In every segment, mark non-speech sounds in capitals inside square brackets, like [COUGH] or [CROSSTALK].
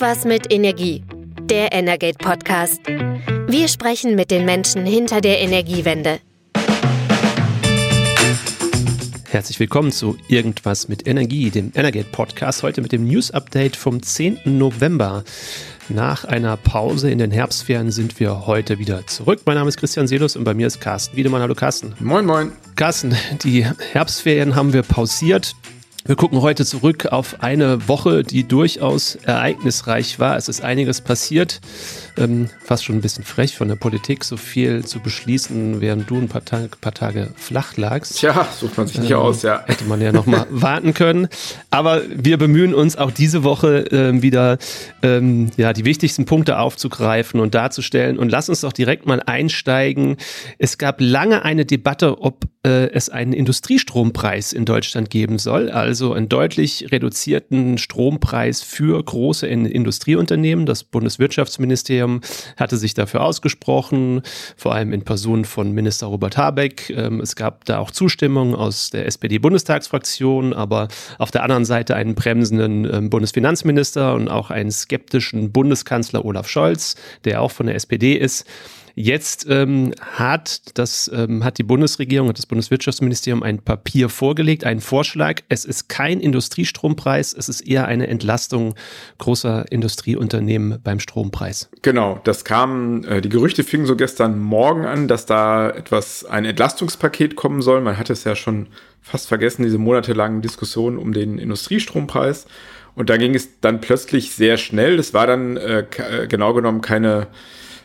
Irgendwas mit Energie. Der Energate Podcast. Wir sprechen mit den Menschen hinter der Energiewende. Herzlich willkommen zu Irgendwas mit Energie, dem Energate Podcast. Heute mit dem News Update vom 10. November. Nach einer Pause in den Herbstferien sind wir heute wieder zurück. Mein Name ist Christian Selus und bei mir ist Carsten Wiedemann. Hallo Carsten. Moin, moin. Carsten, die Herbstferien haben wir pausiert. Wir gucken heute zurück auf eine Woche, die durchaus ereignisreich war. Es ist einiges passiert. Ähm, fast schon ein bisschen frech von der Politik, so viel zu beschließen, während du ein paar, Tag, paar Tage flach lagst. Tja, sucht man sich nicht ähm, aus, ja. Hätte man ja nochmal [LAUGHS] warten können. Aber wir bemühen uns auch diese Woche ähm, wieder ähm, ja, die wichtigsten Punkte aufzugreifen und darzustellen. Und lass uns doch direkt mal einsteigen. Es gab lange eine Debatte, ob äh, es einen Industriestrompreis in Deutschland geben soll. Also einen deutlich reduzierten Strompreis für große Industrieunternehmen. Das Bundeswirtschaftsministerium hatte sich dafür ausgesprochen, vor allem in Person von Minister Robert Habeck. Ähm, es gab da auch Zustimmung aus der SPD-Bundestagsfraktion, aber auf der anderen Seite einen bremsenden ähm, Bundesfinanzminister und auch einen skeptischen Bundeskanzler Olaf Scholz, der auch von der SPD ist. Jetzt ähm, hat, das, ähm, hat die Bundesregierung und das Bundeswirtschaftsministerium ein Papier vorgelegt, einen Vorschlag. Es ist kein Industriestrompreis, es ist eher eine Entlastung großer Industrieunternehmen beim Strompreis. Genau, das kam, äh, die Gerüchte fingen so gestern Morgen an, dass da etwas, ein Entlastungspaket kommen soll. Man hatte es ja schon fast vergessen, diese monatelangen Diskussionen um den Industriestrompreis. Und da ging es dann plötzlich sehr schnell. Es war dann äh, äh genau genommen keine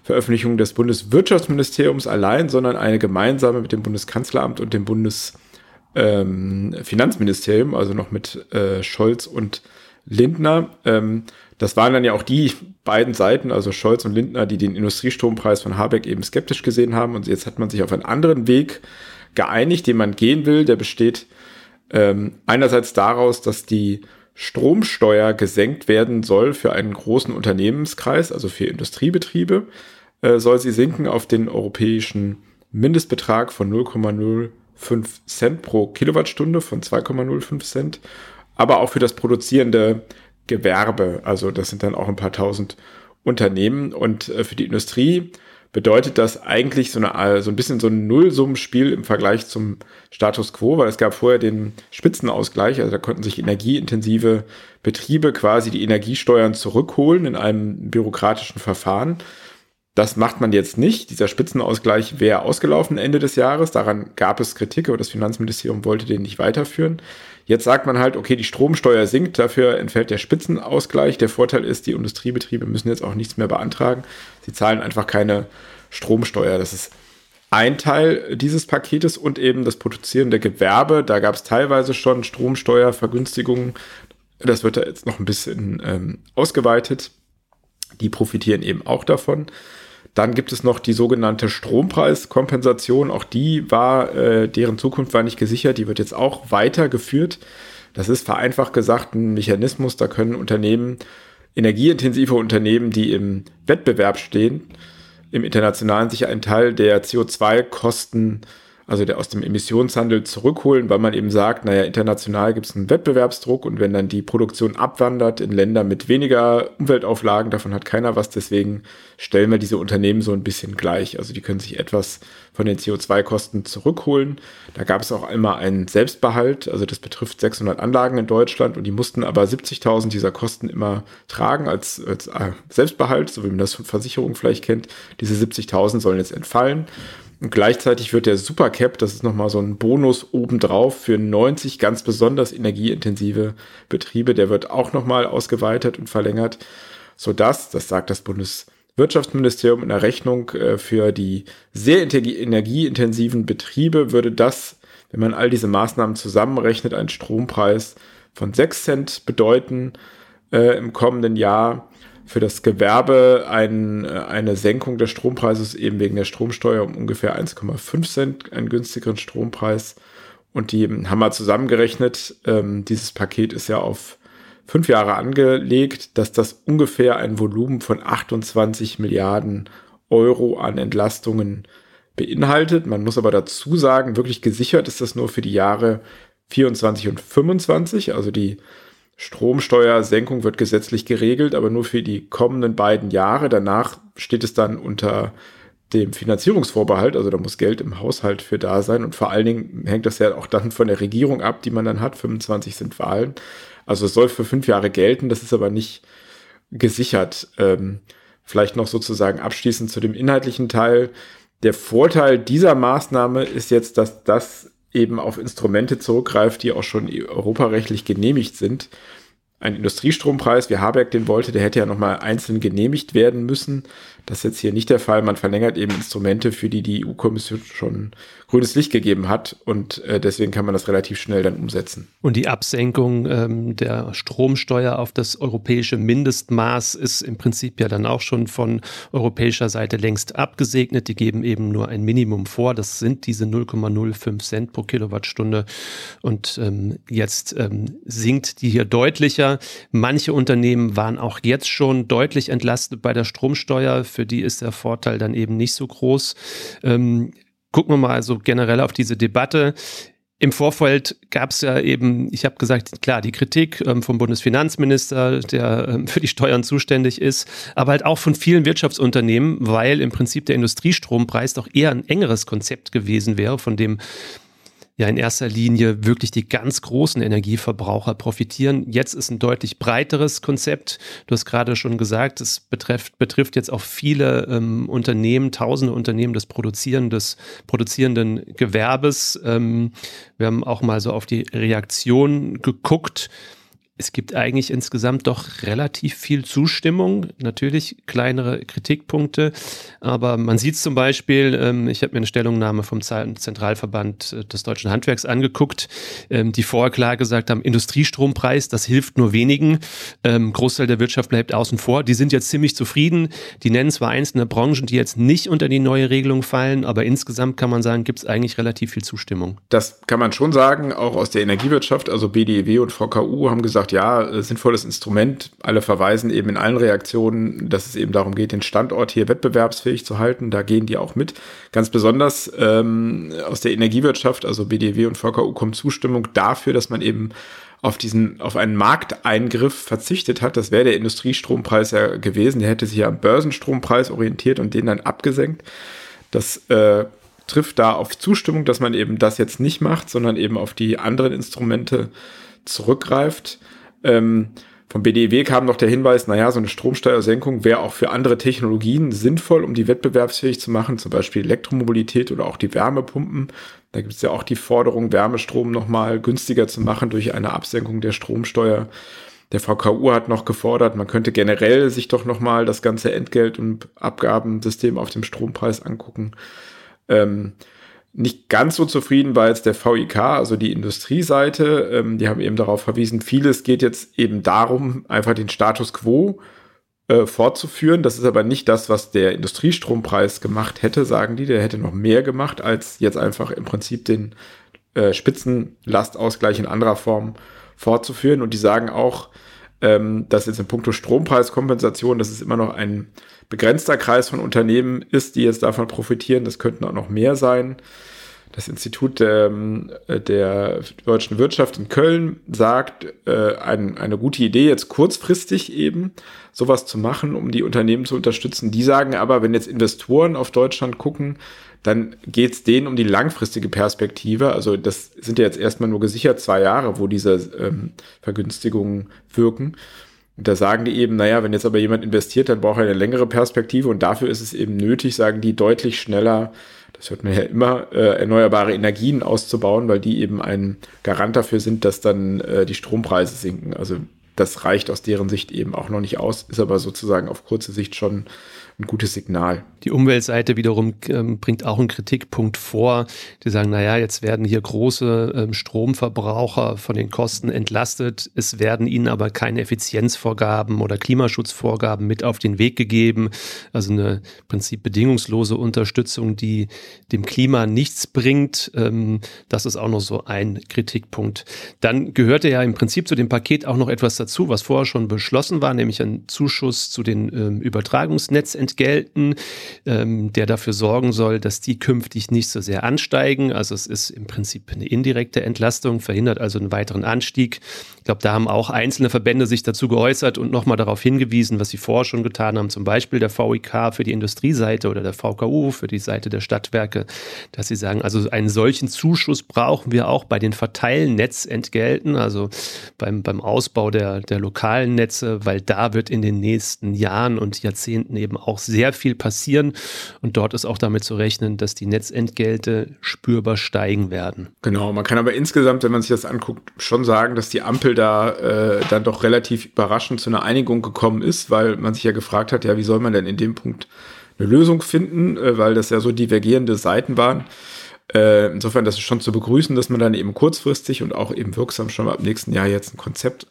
Veröffentlichung des Bundeswirtschaftsministeriums allein, sondern eine gemeinsame mit dem Bundeskanzleramt und dem Bundesfinanzministerium, ähm, also noch mit äh, Scholz und Lindner. Ähm, das waren dann ja auch die beiden Seiten, also Scholz und Lindner, die den Industriestrompreis von Habeck eben skeptisch gesehen haben. Und jetzt hat man sich auf einen anderen Weg geeinigt, den man gehen will. Der besteht ähm, einerseits daraus, dass die Stromsteuer gesenkt werden soll für einen großen Unternehmenskreis, also für Industriebetriebe. Äh, soll sie sinken auf den europäischen Mindestbetrag von 0,05 Cent pro Kilowattstunde von 2,05 Cent, aber auch für das produzierende Gewerbe. Also das sind dann auch ein paar tausend Unternehmen und äh, für die Industrie bedeutet das eigentlich so, eine, so ein bisschen so ein Nullsummenspiel im Vergleich zum Status quo, weil es gab vorher den Spitzenausgleich, also da konnten sich energieintensive Betriebe quasi die Energiesteuern zurückholen in einem bürokratischen Verfahren. Das macht man jetzt nicht. Dieser Spitzenausgleich wäre ausgelaufen Ende des Jahres. Daran gab es Kritik, aber das Finanzministerium wollte den nicht weiterführen. Jetzt sagt man halt, okay, die Stromsteuer sinkt, dafür entfällt der Spitzenausgleich. Der Vorteil ist, die Industriebetriebe müssen jetzt auch nichts mehr beantragen. Sie zahlen einfach keine Stromsteuer. Das ist ein Teil dieses Paketes und eben das produzierende Gewerbe. Da gab es teilweise schon Stromsteuervergünstigungen. Das wird da jetzt noch ein bisschen ähm, ausgeweitet. Die profitieren eben auch davon. Dann gibt es noch die sogenannte Strompreiskompensation. Auch die war, äh, deren Zukunft war nicht gesichert. Die wird jetzt auch weitergeführt. Das ist vereinfacht gesagt ein Mechanismus. Da können Unternehmen, energieintensive Unternehmen, die im Wettbewerb stehen, im internationalen sich einen Teil der CO2-Kosten also der aus dem Emissionshandel zurückholen, weil man eben sagt, naja, international gibt es einen Wettbewerbsdruck und wenn dann die Produktion abwandert in Länder mit weniger Umweltauflagen, davon hat keiner was, deswegen stellen wir diese Unternehmen so ein bisschen gleich. Also die können sich etwas von den CO2-Kosten zurückholen. Da gab es auch einmal einen Selbstbehalt, also das betrifft 600 Anlagen in Deutschland und die mussten aber 70.000 dieser Kosten immer tragen als, als äh, Selbstbehalt, so wie man das von Versicherungen vielleicht kennt. Diese 70.000 sollen jetzt entfallen. Und gleichzeitig wird der Supercap, das ist nochmal so ein Bonus obendrauf für 90 ganz besonders energieintensive Betriebe, der wird auch nochmal ausgeweitet und verlängert, sodass, das sagt das Bundeswirtschaftsministerium in der Rechnung äh, für die sehr energieintensiven Betriebe, würde das, wenn man all diese Maßnahmen zusammenrechnet, einen Strompreis von 6 Cent bedeuten äh, im kommenden Jahr für das Gewerbe ein, äh, eine Senkung des Strompreises eben wegen der Stromsteuer um ungefähr 1,5 Cent, einen günstigeren Strompreis. Und die haben wir zusammengerechnet, ähm, dieses Paket ist ja auf fünf Jahre angelegt, dass das ungefähr ein Volumen von 28 Milliarden Euro an Entlastungen beinhaltet. Man muss aber dazu sagen, wirklich gesichert ist das nur für die Jahre 24 und 25, also die Stromsteuersenkung wird gesetzlich geregelt, aber nur für die kommenden beiden Jahre. Danach steht es dann unter dem Finanzierungsvorbehalt, also da muss Geld im Haushalt für da sein und vor allen Dingen hängt das ja auch dann von der Regierung ab, die man dann hat. 25 sind Wahlen. Also es soll für fünf Jahre gelten, das ist aber nicht gesichert. Ähm, vielleicht noch sozusagen abschließend zu dem inhaltlichen Teil. Der Vorteil dieser Maßnahme ist jetzt, dass das eben auf Instrumente zurückgreift, die auch schon europarechtlich genehmigt sind ein Industriestrompreis, wie Habeck den wollte, der hätte ja nochmal einzeln genehmigt werden müssen. Das ist jetzt hier nicht der Fall. Man verlängert eben Instrumente, für die die EU-Kommission schon grünes Licht gegeben hat und äh, deswegen kann man das relativ schnell dann umsetzen. Und die Absenkung ähm, der Stromsteuer auf das europäische Mindestmaß ist im Prinzip ja dann auch schon von europäischer Seite längst abgesegnet. Die geben eben nur ein Minimum vor. Das sind diese 0,05 Cent pro Kilowattstunde. Und ähm, jetzt ähm, sinkt die hier deutlicher. Manche Unternehmen waren auch jetzt schon deutlich entlastet bei der Stromsteuer. Für die ist der Vorteil dann eben nicht so groß. Ähm, gucken wir mal also generell auf diese Debatte. Im Vorfeld gab es ja eben, ich habe gesagt, klar, die Kritik ähm, vom Bundesfinanzminister, der ähm, für die Steuern zuständig ist, aber halt auch von vielen Wirtschaftsunternehmen, weil im Prinzip der Industriestrompreis doch eher ein engeres Konzept gewesen wäre, von dem ja in erster Linie wirklich die ganz großen Energieverbraucher profitieren. Jetzt ist ein deutlich breiteres Konzept. Du hast gerade schon gesagt, es betrifft, betrifft jetzt auch viele ähm, Unternehmen, tausende Unternehmen des produzierenden, produzierenden Gewerbes. Ähm, wir haben auch mal so auf die Reaktion geguckt es gibt eigentlich insgesamt doch relativ viel Zustimmung, natürlich kleinere Kritikpunkte, aber man sieht zum Beispiel, ähm, ich habe mir eine Stellungnahme vom Zentralverband äh, des deutschen Handwerks angeguckt, ähm, die vorher klar gesagt haben, Industriestrompreis, das hilft nur wenigen, ähm, Großteil der Wirtschaft bleibt außen vor, die sind jetzt ziemlich zufrieden, die nennen zwar einzelne Branchen, die jetzt nicht unter die neue Regelung fallen, aber insgesamt kann man sagen, gibt es eigentlich relativ viel Zustimmung. Das kann man schon sagen, auch aus der Energiewirtschaft, also BDEW und VKU haben gesagt, gesagt, ja, äh, sinnvolles Instrument. Alle verweisen eben in allen Reaktionen, dass es eben darum geht, den Standort hier wettbewerbsfähig zu halten. Da gehen die auch mit. Ganz besonders ähm, aus der Energiewirtschaft, also BDW und VKU, kommt Zustimmung dafür, dass man eben auf diesen, auf einen Markteingriff verzichtet hat. Das wäre der Industriestrompreis ja gewesen. Der hätte sich ja am Börsenstrompreis orientiert und den dann abgesenkt. Das äh, trifft da auf Zustimmung, dass man eben das jetzt nicht macht, sondern eben auf die anderen Instrumente zurückgreift. Ähm, vom BDEW kam noch der Hinweis, naja, so eine Stromsteuersenkung wäre auch für andere Technologien sinnvoll, um die wettbewerbsfähig zu machen, zum Beispiel Elektromobilität oder auch die Wärmepumpen. Da gibt es ja auch die Forderung, Wärmestrom nochmal günstiger zu machen durch eine Absenkung der Stromsteuer. Der VKU hat noch gefordert, man könnte generell sich doch nochmal das ganze Entgelt- und Abgabensystem auf dem Strompreis angucken. Ähm, nicht ganz so zufrieden war jetzt der VIK, also die Industrieseite. Ähm, die haben eben darauf verwiesen, vieles geht jetzt eben darum, einfach den Status quo äh, fortzuführen. Das ist aber nicht das, was der Industriestrompreis gemacht hätte, sagen die. Der hätte noch mehr gemacht, als jetzt einfach im Prinzip den äh, Spitzenlastausgleich in anderer Form fortzuführen. Und die sagen auch, ähm, dass jetzt in puncto Strompreiskompensation, dass es immer noch ein begrenzter Kreis von Unternehmen ist, die jetzt davon profitieren. Das könnten auch noch mehr sein. Das Institut ähm, der deutschen Wirtschaft in Köln sagt, äh, ein, eine gute Idee, jetzt kurzfristig eben sowas zu machen, um die Unternehmen zu unterstützen. Die sagen aber, wenn jetzt Investoren auf Deutschland gucken, dann geht es denen um die langfristige Perspektive. Also das sind ja jetzt erstmal nur gesichert zwei Jahre, wo diese ähm, Vergünstigungen wirken. Und da sagen die eben, naja, wenn jetzt aber jemand investiert, dann braucht er eine längere Perspektive und dafür ist es eben nötig, sagen die, deutlich schneller, das hört man ja immer, äh, erneuerbare Energien auszubauen, weil die eben ein Garant dafür sind, dass dann äh, die Strompreise sinken. Also das reicht aus deren Sicht eben auch noch nicht aus, ist aber sozusagen auf kurze Sicht schon ein gutes Signal. Die Umweltseite wiederum ähm, bringt auch einen Kritikpunkt vor. Die sagen, naja, jetzt werden hier große ähm, Stromverbraucher von den Kosten entlastet. Es werden ihnen aber keine Effizienzvorgaben oder Klimaschutzvorgaben mit auf den Weg gegeben. Also eine im Prinzip bedingungslose Unterstützung, die dem Klima nichts bringt. Ähm, das ist auch noch so ein Kritikpunkt. Dann gehörte ja im Prinzip zu dem Paket auch noch etwas dazu, was vorher schon beschlossen war, nämlich ein Zuschuss zu den ähm, Übertragungsnetzentgelten, ähm, der dafür sorgen soll, dass die künftig nicht so sehr ansteigen. Also es ist im Prinzip eine indirekte Entlastung, verhindert also einen weiteren Anstieg. Ich glaube, da haben auch einzelne Verbände sich dazu geäußert und nochmal darauf hingewiesen, was sie vorher schon getan haben, zum Beispiel der VIK für die Industrieseite oder der VKU für die Seite der Stadtwerke, dass sie sagen, also einen solchen Zuschuss brauchen wir auch bei den Verteilnetzentgelten, also beim, beim Ausbau der, der lokalen Netze, weil da wird in den nächsten Jahren und Jahrzehnten eben auch sehr viel passieren. Und dort ist auch damit zu rechnen, dass die Netzentgelte spürbar steigen werden. Genau, man kann aber insgesamt, wenn man sich das anguckt, schon sagen, dass die Ampel da äh, dann doch relativ überraschend zu einer Einigung gekommen ist, weil man sich ja gefragt hat, ja, wie soll man denn in dem Punkt eine Lösung finden, äh, weil das ja so divergierende Seiten waren. Äh, insofern, das ist schon zu begrüßen, dass man dann eben kurzfristig und auch eben wirksam schon ab nächsten Jahr jetzt ein Konzept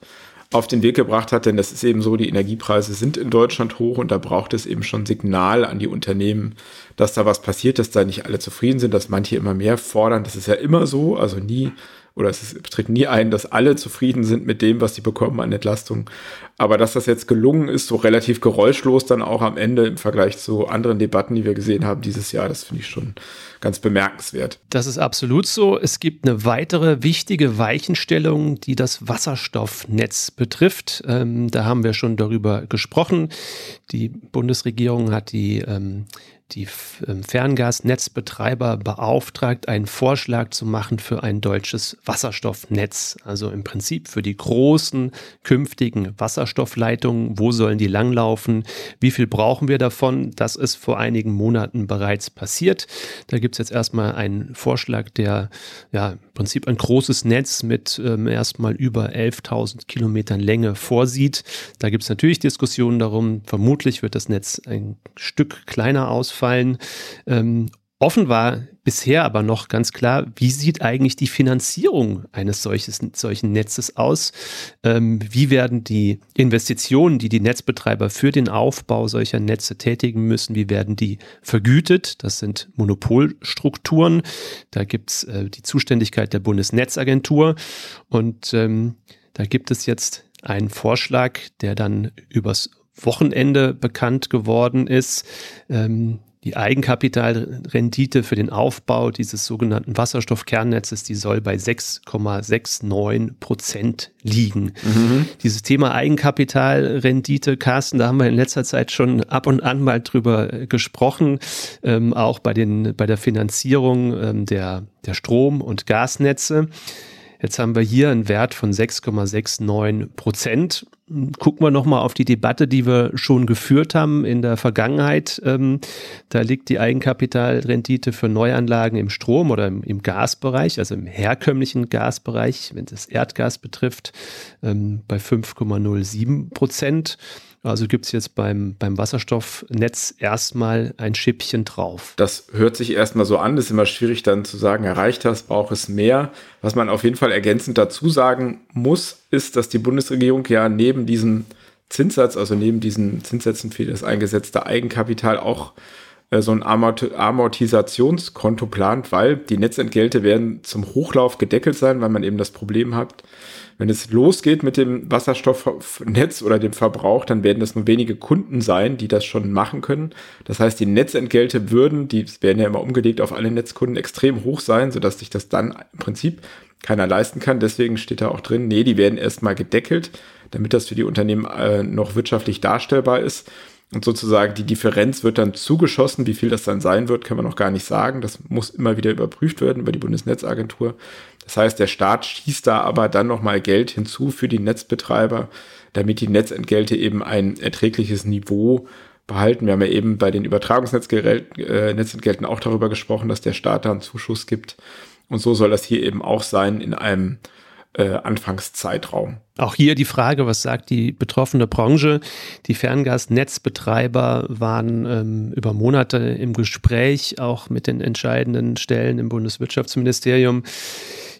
auf den Weg gebracht hat, denn das ist eben so, die Energiepreise sind in Deutschland hoch und da braucht es eben schon Signal an die Unternehmen, dass da was passiert, dass da nicht alle zufrieden sind, dass manche immer mehr fordern. Das ist ja immer so, also nie oder es tritt nie ein, dass alle zufrieden sind mit dem, was sie bekommen an Entlastung. Aber dass das jetzt gelungen ist, so relativ geräuschlos dann auch am Ende im Vergleich zu anderen Debatten, die wir gesehen haben dieses Jahr, das finde ich schon ganz bemerkenswert. Das ist absolut so. Es gibt eine weitere wichtige Weichenstellung, die das Wasserstoffnetz betrifft. Ähm, da haben wir schon darüber gesprochen. Die Bundesregierung hat die ähm, die ähm, Ferngasnetzbetreiber beauftragt, einen Vorschlag zu machen für ein deutsches Wasserstoffnetz. Also im Prinzip für die großen künftigen Wasserstoffleitungen. Wo sollen die langlaufen? Wie viel brauchen wir davon? Das ist vor einigen Monaten bereits passiert. Da gibt es jetzt erstmal einen Vorschlag, der ja im Prinzip ein großes Netz mit ähm, erstmal über 11.000 Kilometern Länge vorsieht. Da gibt es natürlich Diskussionen darum. Vermutlich wird das Netz ein Stück kleiner ausfallen. Ähm, offen war bisher aber noch ganz klar, wie sieht eigentlich die Finanzierung eines solches, solchen Netzes aus? Ähm, wie werden die Investitionen, die die Netzbetreiber für den Aufbau solcher Netze tätigen müssen, wie werden die vergütet? Das sind Monopolstrukturen. Da gibt es äh, die Zuständigkeit der Bundesnetzagentur und ähm, da gibt es jetzt einen Vorschlag, der dann übers Wochenende bekannt geworden ist. Ähm, die Eigenkapitalrendite für den Aufbau dieses sogenannten Wasserstoffkernnetzes, die soll bei 6,69 Prozent liegen. Mhm. Dieses Thema Eigenkapitalrendite, Carsten, da haben wir in letzter Zeit schon ab und an mal drüber gesprochen, ähm, auch bei, den, bei der Finanzierung ähm, der, der Strom- und Gasnetze. Jetzt haben wir hier einen Wert von 6,69 Prozent. Gucken wir nochmal auf die Debatte, die wir schon geführt haben in der Vergangenheit. Ähm, da liegt die Eigenkapitalrendite für Neuanlagen im Strom oder im, im Gasbereich, also im herkömmlichen Gasbereich, wenn es Erdgas betrifft, ähm, bei 5,07 Prozent. Also gibt es jetzt beim, beim Wasserstoffnetz erstmal ein Schippchen drauf. Das hört sich erstmal so an, das ist immer schwierig dann zu sagen, erreicht das, braucht es mehr. Was man auf jeden Fall ergänzend dazu sagen muss, ist, dass die Bundesregierung ja neben diesem Zinssatz, also neben diesen Zinssätzen für das eingesetzte Eigenkapital auch so ein Amortisationskonto plant, weil die Netzentgelte werden zum Hochlauf gedeckelt sein, weil man eben das Problem hat, wenn es losgeht mit dem Wasserstoffnetz oder dem Verbrauch, dann werden das nur wenige Kunden sein, die das schon machen können. Das heißt, die Netzentgelte würden, die werden ja immer umgelegt auf alle Netzkunden, extrem hoch sein, sodass sich das dann im Prinzip keiner leisten kann. Deswegen steht da auch drin, nee, die werden erstmal gedeckelt, damit das für die Unternehmen äh, noch wirtschaftlich darstellbar ist. Und sozusagen die Differenz wird dann zugeschossen. Wie viel das dann sein wird, kann man noch gar nicht sagen. Das muss immer wieder überprüft werden über die Bundesnetzagentur. Das heißt, der Staat schießt da aber dann nochmal Geld hinzu für die Netzbetreiber, damit die Netzentgelte eben ein erträgliches Niveau behalten. Wir haben ja eben bei den Übertragungsnetzentgelten äh, auch darüber gesprochen, dass der Staat da einen Zuschuss gibt. Und so soll das hier eben auch sein in einem äh, Anfangszeitraum. Auch hier die Frage, was sagt die betroffene Branche? Die Ferngasnetzbetreiber waren ähm, über Monate im Gespräch, auch mit den entscheidenden Stellen im Bundeswirtschaftsministerium.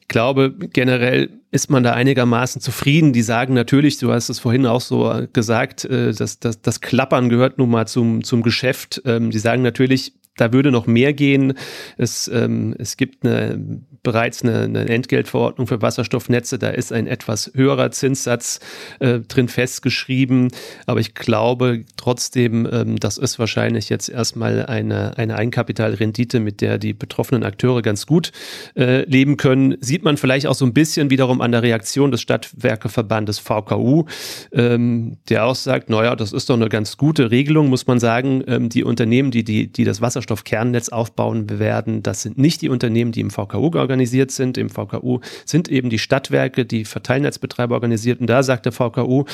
Ich glaube, generell ist man da einigermaßen zufrieden. Die sagen natürlich, du hast es vorhin auch so gesagt, äh, dass, dass das Klappern gehört nun mal zum, zum Geschäft. Ähm, die sagen natürlich, da würde noch mehr gehen. Es, ähm, es gibt eine, bereits eine, eine, Entgeltverordnung für Wasserstoffnetze. Da ist ein etwas höherer Zinssatz äh, drin festgeschrieben. Aber ich glaube trotzdem, ähm, das ist wahrscheinlich jetzt erstmal eine, eine Eigenkapitalrendite, mit der die betroffenen Akteure ganz gut äh, leben können. Sieht man vielleicht auch so ein bisschen wiederum an der Reaktion des Stadtwerkeverbandes VKU, ähm, der auch sagt, naja, das ist doch eine ganz gute Regelung, muss man sagen. Ähm, die Unternehmen, die, die, die das Wasser Wasserstoffkernnetz aufbauen werden. Das sind nicht die Unternehmen, die im VKU organisiert sind. Im VKU sind eben die Stadtwerke, die Verteilnetzbetreiber organisiert. Und da sagt der VKU,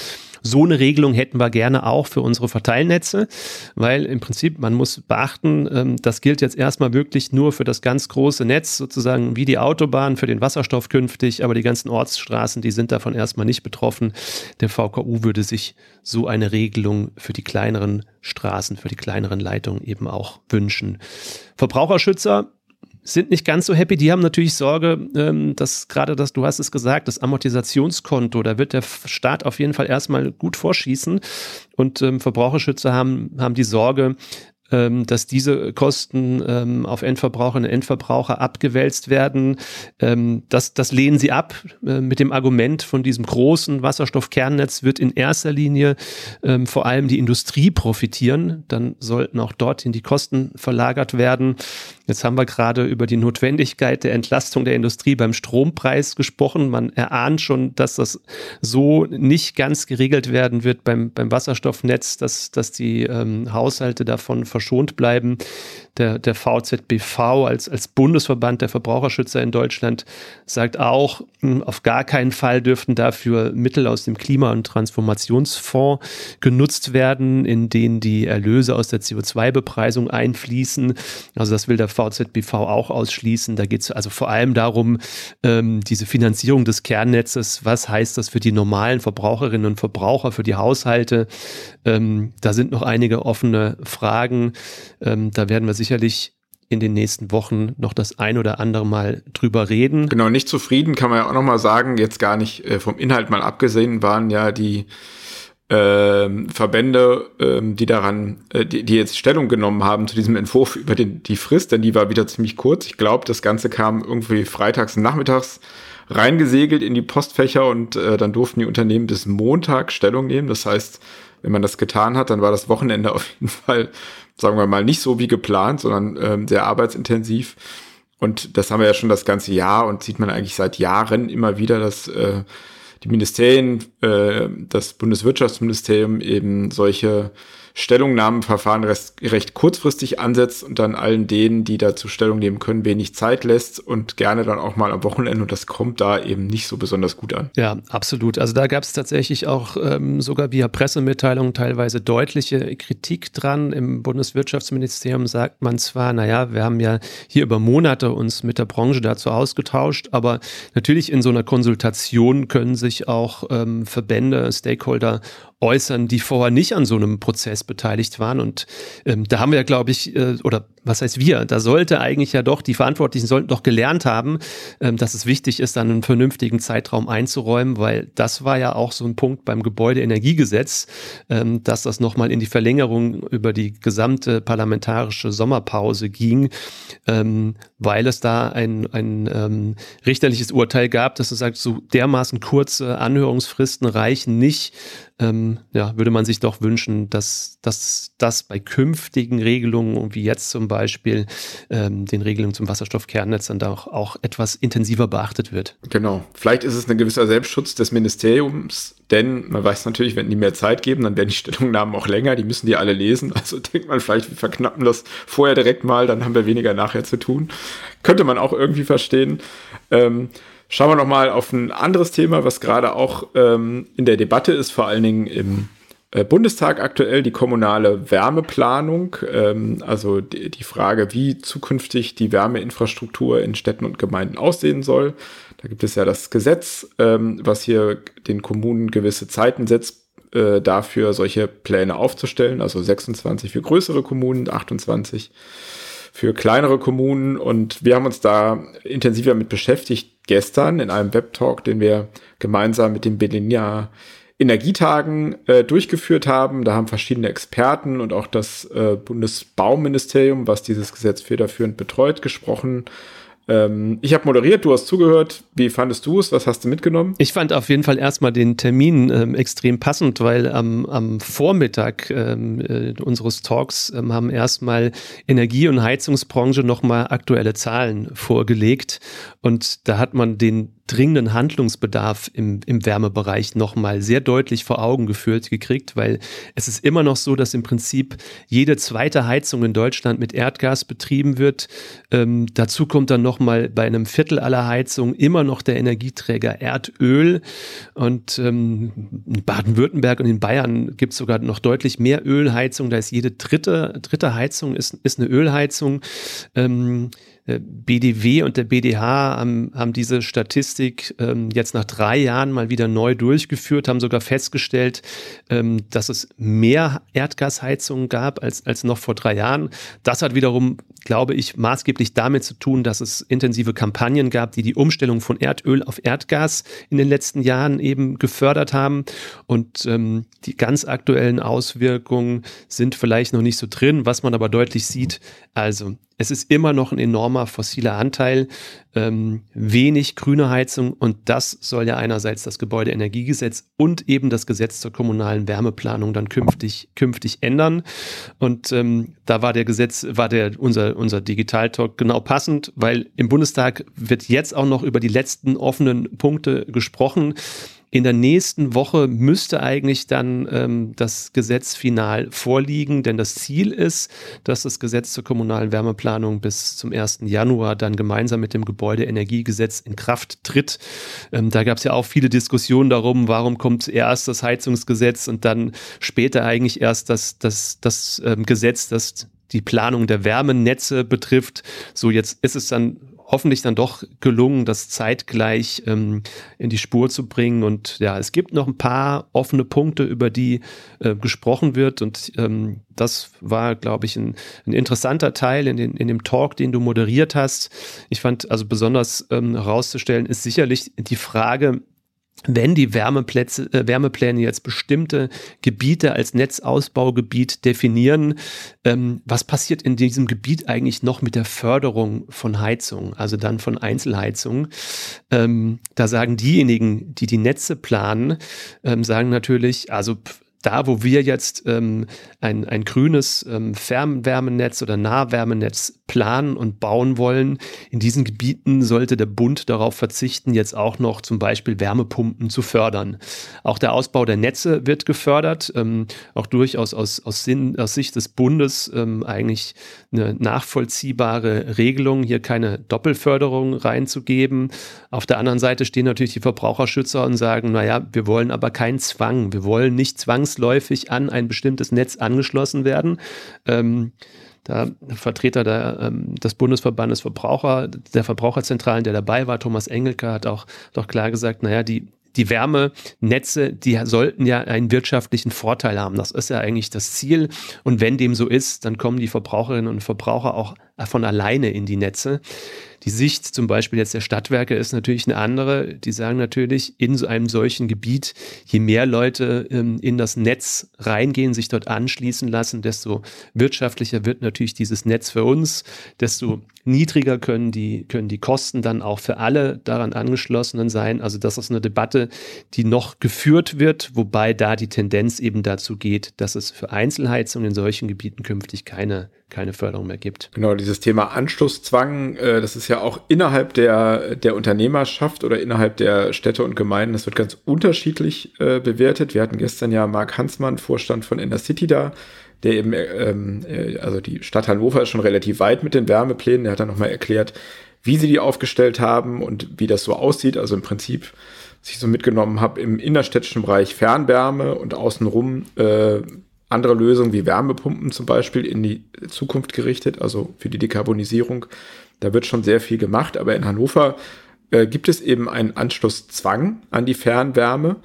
so eine Regelung hätten wir gerne auch für unsere Verteilnetze, weil im Prinzip man muss beachten, ähm, das gilt jetzt erstmal wirklich nur für das ganz große Netz, sozusagen wie die Autobahn für den Wasserstoff künftig, aber die ganzen Ortsstraßen, die sind davon erstmal nicht betroffen. Der VKU würde sich so eine Regelung für die kleineren Straßen, für die kleineren Leitungen eben auch wünschen. Verbraucherschützer sind nicht ganz so happy. Die haben natürlich Sorge, ähm, dass gerade das, du hast es gesagt, das Amortisationskonto, da wird der Staat auf jeden Fall erstmal gut vorschießen. Und ähm, Verbraucherschützer haben, haben die Sorge, ähm, dass diese Kosten ähm, auf Endverbraucherinnen und Endverbraucher abgewälzt werden. Ähm, das, das lehnen sie ab äh, mit dem Argument von diesem großen Wasserstoffkernnetz wird in erster Linie ähm, vor allem die Industrie profitieren. Dann sollten auch dorthin die Kosten verlagert werden. Jetzt haben wir gerade über die Notwendigkeit der Entlastung der Industrie beim Strompreis gesprochen. Man erahnt schon, dass das so nicht ganz geregelt werden wird beim, beim Wasserstoffnetz, dass, dass die ähm, Haushalte davon verschont bleiben. Der, der VZBV als, als Bundesverband der Verbraucherschützer in Deutschland sagt auch, hm, auf gar keinen Fall dürften dafür Mittel aus dem Klima- und Transformationsfonds genutzt werden, in denen die Erlöse aus der CO2-Bepreisung einfließen. Also das will der VZBV auch ausschließen. Da geht es also vor allem darum, ähm, diese Finanzierung des Kernnetzes, was heißt das für die normalen Verbraucherinnen und Verbraucher, für die Haushalte? Ähm, da sind noch einige offene Fragen. Ähm, da werden wir sicherlich in den nächsten Wochen noch das ein oder andere Mal drüber reden. Genau, nicht zufrieden kann man ja auch noch mal sagen, jetzt gar nicht äh, vom Inhalt mal abgesehen, waren ja die ähm, Verbände, ähm, die daran, äh, die, die jetzt Stellung genommen haben zu diesem Entwurf über den, die Frist, denn die war wieder ziemlich kurz. Ich glaube, das Ganze kam irgendwie freitags und nachmittags reingesegelt in die Postfächer und äh, dann durften die Unternehmen bis Montag Stellung nehmen. Das heißt, wenn man das getan hat, dann war das Wochenende auf jeden Fall, sagen wir mal, nicht so wie geplant, sondern ähm, sehr arbeitsintensiv. Und das haben wir ja schon das ganze Jahr und sieht man eigentlich seit Jahren immer wieder, dass äh, die Ministerien, äh, das Bundeswirtschaftsministerium eben solche Stellungnahmenverfahren recht, recht kurzfristig ansetzt und dann allen denen, die dazu Stellung nehmen können, wenig Zeit lässt und gerne dann auch mal am Wochenende und das kommt da eben nicht so besonders gut an. Ja, absolut. Also da gab es tatsächlich auch ähm, sogar via Pressemitteilungen teilweise deutliche Kritik dran. Im Bundeswirtschaftsministerium sagt man zwar, naja, wir haben ja hier über Monate uns mit der Branche dazu ausgetauscht, aber natürlich in so einer Konsultation können sich auch ähm, Verbände, Stakeholder äußern, die vorher nicht an so einem Prozess beteiligt waren. Und ähm, da haben wir, glaube ich, äh, oder was heißt wir? Da sollte eigentlich ja doch, die Verantwortlichen sollten doch gelernt haben, ähm, dass es wichtig ist, dann einen vernünftigen Zeitraum einzuräumen, weil das war ja auch so ein Punkt beim Gebäudeenergiegesetz, ähm, dass das nochmal in die Verlängerung über die gesamte parlamentarische Sommerpause ging, ähm, weil es da ein, ein ähm, richterliches Urteil gab, dass es sagt, so dermaßen kurze Anhörungsfristen reichen nicht. Ähm, ja, würde man sich doch wünschen, dass, dass das bei künftigen Regelungen, wie jetzt zum Beispiel ähm, den Regelungen zum Wasserstoffkernnetz dann auch, auch etwas intensiver beachtet wird. Genau. Vielleicht ist es ein gewisser Selbstschutz des Ministeriums, denn man weiß natürlich, wenn die mehr Zeit geben, dann werden die Stellungnahmen auch länger, die müssen die alle lesen. [LAUGHS] Also denkt man vielleicht, wir verknappen das vorher direkt mal, dann haben wir weniger nachher zu tun. Könnte man auch irgendwie verstehen. Ähm, schauen wir noch mal auf ein anderes Thema, was gerade auch ähm, in der Debatte ist, vor allen Dingen im äh, Bundestag aktuell die kommunale Wärmeplanung, ähm, also die, die, Frage, wie zukünftig die Wärmeinfrastruktur in Städten und Gemeinden aussehen soll. Da gibt es ja das Gesetz, ähm, was hier den Kommunen gewisse Zeiten setzt, äh, dafür solche Pläne aufzustellen, also 26 für größere Kommunen, 28 für kleinere Kommunen. Und wir haben uns da intensiver mit beschäftigt gestern in einem Webtalk, den wir gemeinsam mit dem Berliner Energietagen äh, durchgeführt haben. Da haben verschiedene Experten und auch das äh, Bundesbauministerium, was dieses Gesetz federführend betreut, gesprochen. Ähm, ich habe moderiert, du hast zugehört. Wie fandest du es? Was hast du mitgenommen? Ich fand auf jeden Fall erstmal den Termin ähm, extrem passend, weil am, am Vormittag ähm, äh, unseres Talks ähm, haben erstmal Energie- und Heizungsbranche nochmal aktuelle Zahlen vorgelegt. Und da hat man den dringenden Handlungsbedarf im, im Wärmebereich nochmal sehr deutlich vor Augen geführt gekriegt, weil es ist immer noch so, dass im Prinzip jede zweite Heizung in Deutschland mit Erdgas betrieben wird. Ähm, dazu kommt dann nochmal bei einem Viertel aller Heizungen immer noch der Energieträger Erdöl. Und ähm, in Baden-Württemberg und in Bayern gibt es sogar noch deutlich mehr Ölheizung. Da ist jede dritte, dritte Heizung ist, ist eine Ölheizung. Ähm, äh, BDW und der BDH haben, haben diese Statistik ähm, jetzt nach drei Jahren mal wieder neu durchgeführt, haben sogar festgestellt, ähm, dass es mehr Erdgasheizungen gab als, als noch vor drei Jahren. Das hat wiederum, glaube ich, maßgeblich damit zu tun, dass es intensive Kampagnen gab, die die Umstellung von Erdöl auf Erdgas in den letzten Jahren eben gefördert haben. Und ähm, die ganz aktuellen Auswirkungen sind vielleicht noch nicht so drin, was man aber deutlich sieht. Also es ist immer noch ein enormer fossiler Anteil, ähm, wenig grüne Heizung und das soll ja einerseits das Gebäudeenergiegesetz und eben das Gesetz zur kommunalen Wärmeplanung dann künftig, künftig ändern. Und ähm, da war der Gesetz, war der unser, unser Digital-Talk genau passend, weil im Bundestag wird jetzt auch noch über die letzten offenen Punkte gesprochen. In der nächsten Woche müsste eigentlich dann ähm, das Gesetz final vorliegen, denn das Ziel ist, dass das Gesetz zur kommunalen Wärmeplanung bis zum 1. Januar dann gemeinsam mit dem Gebäudeenergiegesetz in Kraft tritt. Ähm, da gab es ja auch viele Diskussionen darum, warum kommt erst das Heizungsgesetz und dann später eigentlich erst das, das, das ähm, Gesetz, das die Planung der Wärmenetze betrifft. So, jetzt ist es dann hoffentlich dann doch gelungen, das zeitgleich ähm, in die Spur zu bringen. Und ja, es gibt noch ein paar offene Punkte, über die äh, gesprochen wird. Und ähm, das war, glaube ich, ein, ein, interessanter Teil in, den, in dem Talk, den du moderiert hast. Ich fand also besonders ähm, herauszustellen, ist sicherlich die Frage, wenn die Wärmeplätze, äh, Wärmepläne jetzt bestimmte Gebiete als Netzausbaugebiet definieren, ähm, was passiert in diesem Gebiet eigentlich noch mit der Förderung von Heizung, also dann von Einzelheizung? Ähm, da sagen diejenigen, die die Netze planen, ähm, sagen natürlich, also da, wo wir jetzt ähm, ein, ein grünes ähm, Fernwärmenetz oder Nahwärmenetz planen und bauen wollen, in diesen Gebieten sollte der Bund darauf verzichten, jetzt auch noch zum Beispiel Wärmepumpen zu fördern. Auch der Ausbau der Netze wird gefördert, ähm, auch durchaus aus, aus, Sinn, aus Sicht des Bundes ähm, eigentlich eine nachvollziehbare Regelung, hier keine Doppelförderung reinzugeben. Auf der anderen Seite stehen natürlich die Verbraucherschützer und sagen, naja, wir wollen aber keinen Zwang, wir wollen nicht zwangsläufig zwangsläufig an ein bestimmtes Netz angeschlossen werden. Ähm, da Vertreter der, ähm, des Bundesverbandes Verbraucher, der Verbraucherzentralen, der dabei war, Thomas Engelke, hat auch doch klar gesagt, naja, die, die Wärmenetze, die sollten ja einen wirtschaftlichen Vorteil haben. Das ist ja eigentlich das Ziel. Und wenn dem so ist, dann kommen die Verbraucherinnen und Verbraucher auch von alleine in die Netze. Die Sicht zum Beispiel jetzt der Stadtwerke ist natürlich eine andere. Die sagen natürlich, in so einem solchen Gebiet, je mehr Leute ähm, in das Netz reingehen, sich dort anschließen lassen, desto wirtschaftlicher wird natürlich dieses Netz für uns, desto niedriger können die, können die Kosten dann auch für alle daran angeschlossenen sein. Also das ist eine Debatte, die noch geführt wird, wobei da die Tendenz eben dazu geht, dass es für Einzelheizungen in solchen Gebieten künftig keine keine Förderung mehr gibt. Genau, dieses Thema Anschlusszwang, äh, das ist ja auch innerhalb der, der Unternehmerschaft oder innerhalb der Städte und Gemeinden, das wird ganz unterschiedlich äh, bewertet. Wir hatten gestern ja Marc Hansmann, Vorstand von Inner-City da, der eben, ähm, äh, also die Stadt Hannover ist schon relativ weit mit den Wärmeplänen, der hat dann nochmal erklärt, wie sie die aufgestellt haben und wie das so aussieht. Also im Prinzip, was ich so mitgenommen habe, im innerstädtischen Bereich Fernwärme und außenrum äh, andere Lösungen wie Wärmepumpen zum Beispiel in die Zukunft gerichtet, also für die Dekarbonisierung. Da wird schon sehr viel gemacht, aber in Hannover äh, gibt es eben einen Anschlusszwang an die Fernwärme.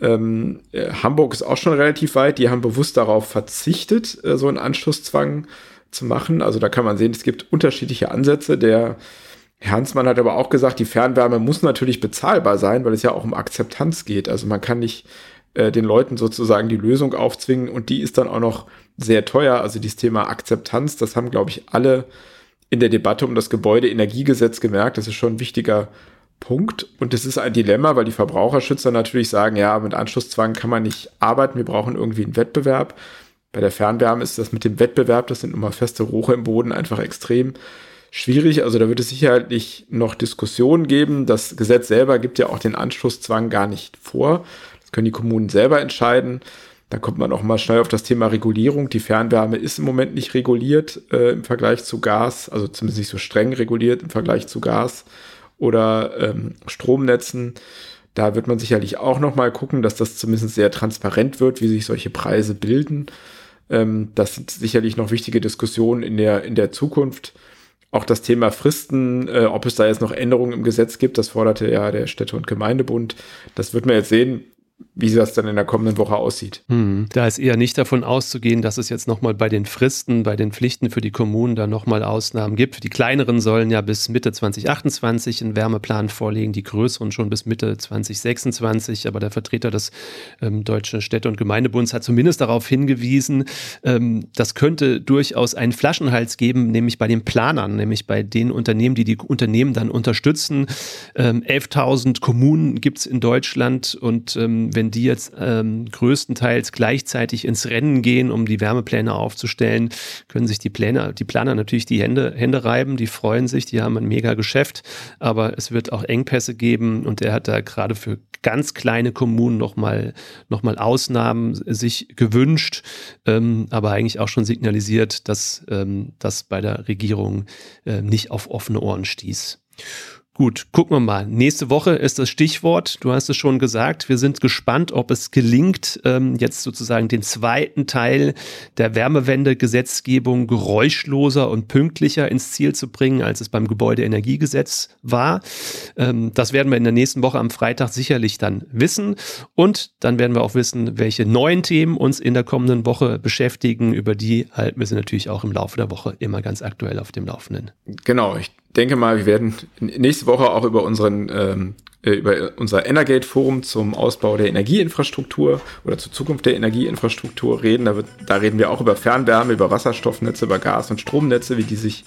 Ähm, äh, Hamburg ist auch schon relativ weit. Die haben bewusst darauf verzichtet, äh, so einen Anschlusszwang zu machen. Also da kann man sehen, es gibt unterschiedliche Ansätze. Der Herr Hansmann hat aber auch gesagt, die Fernwärme muss natürlich bezahlbar sein, weil es ja auch um Akzeptanz geht. Also man kann nicht äh, den Leuten sozusagen die Lösung aufzwingen und die ist dann auch noch sehr teuer. Also dieses Thema Akzeptanz, das haben, glaube ich, alle in der Debatte um das Gebäudeenergiegesetz gemerkt. Das ist schon ein wichtiger Punkt. Und das ist ein Dilemma, weil die Verbraucherschützer natürlich sagen, ja, mit Anschlusszwang kann man nicht arbeiten, wir brauchen irgendwie einen Wettbewerb. Bei der Fernwärme ist das mit dem Wettbewerb, das sind immer feste Rohre im Boden, einfach extrem schwierig. Also da wird es sicherlich noch Diskussionen geben. Das Gesetz selber gibt ja auch den Anschlusszwang gar nicht vor. Das können die Kommunen selber entscheiden. Da kommt man auch mal schnell auf das Thema Regulierung. Die Fernwärme ist im Moment nicht reguliert äh, im Vergleich zu Gas, also zumindest nicht so streng reguliert im Vergleich zu Gas oder ähm, Stromnetzen. Da wird man sicherlich auch noch mal gucken, dass das zumindest sehr transparent wird, wie sich solche Preise bilden. Ähm, das sind sicherlich noch wichtige Diskussionen in der, in der Zukunft. Auch das Thema Fristen, äh, ob es da jetzt noch Änderungen im Gesetz gibt, das forderte ja der Städte- und Gemeindebund. Das wird man jetzt sehen wie das dann in der kommenden Woche aussieht. Hm. Da ist eher nicht davon auszugehen, dass es jetzt nochmal bei den Fristen, bei den Pflichten für die Kommunen da nochmal Ausnahmen gibt. Die kleineren sollen ja bis Mitte 2028 einen Wärmeplan vorlegen, die größeren schon bis Mitte 2026. Aber der Vertreter des ähm, Deutschen Städte- und Gemeindebunds hat zumindest darauf hingewiesen, ähm, das könnte durchaus einen Flaschenhals geben, nämlich bei den Planern, nämlich bei den Unternehmen, die die Unternehmen dann unterstützen. Ähm, 11.000 Kommunen gibt es in Deutschland und ähm, wenn die jetzt ähm, größtenteils gleichzeitig ins Rennen gehen, um die Wärmepläne aufzustellen, können sich die Pläne, die Planer natürlich die Hände, Hände reiben, die freuen sich, die haben ein mega Geschäft, aber es wird auch Engpässe geben und er hat da gerade für ganz kleine Kommunen nochmal noch mal Ausnahmen sich gewünscht, ähm, aber eigentlich auch schon signalisiert, dass ähm, das bei der Regierung äh, nicht auf offene Ohren stieß. Gut, gucken wir mal. Nächste Woche ist das Stichwort. Du hast es schon gesagt. Wir sind gespannt, ob es gelingt, ähm, jetzt sozusagen den zweiten Teil der Wärmewende-Gesetzgebung geräuschloser und pünktlicher ins Ziel zu bringen, als es beim Gebäudeenergiegesetz war. Ähm, das werden wir in der nächsten Woche am Freitag sicherlich dann wissen. Und dann werden wir auch wissen, welche neuen Themen uns in der kommenden Woche beschäftigen. Über die halten wir sie natürlich auch im Laufe der Woche immer ganz aktuell auf dem Laufenden. Genau. Ich denke mal, wir werden nächste Woche auch über unseren ähm, äh, über unser Energate Forum zum Ausbau der Energieinfrastruktur oder zur Zukunft der Energieinfrastruktur reden. Da, wird, da reden wir auch über Fernwärme, über Wasserstoffnetze, über Gas- und Stromnetze, wie die sich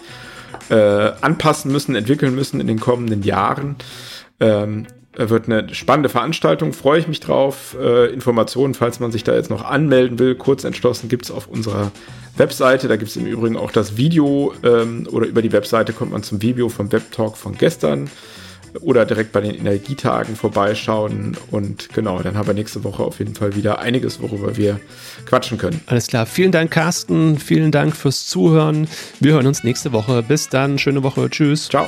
äh, anpassen müssen, entwickeln müssen in den kommenden Jahren. Ähm, wird eine spannende Veranstaltung, freue ich mich drauf. Äh, Informationen, falls man sich da jetzt noch anmelden will, kurz entschlossen, gibt es auf unserer Webseite. Da gibt es im Übrigen auch das Video ähm, oder über die Webseite kommt man zum Video vom Webtalk von gestern oder direkt bei den Energietagen vorbeischauen. Und genau, dann haben wir nächste Woche auf jeden Fall wieder einiges, worüber wir quatschen können. Alles klar. Vielen Dank, Carsten. Vielen Dank fürs Zuhören. Wir hören uns nächste Woche. Bis dann. Schöne Woche. Tschüss. Ciao.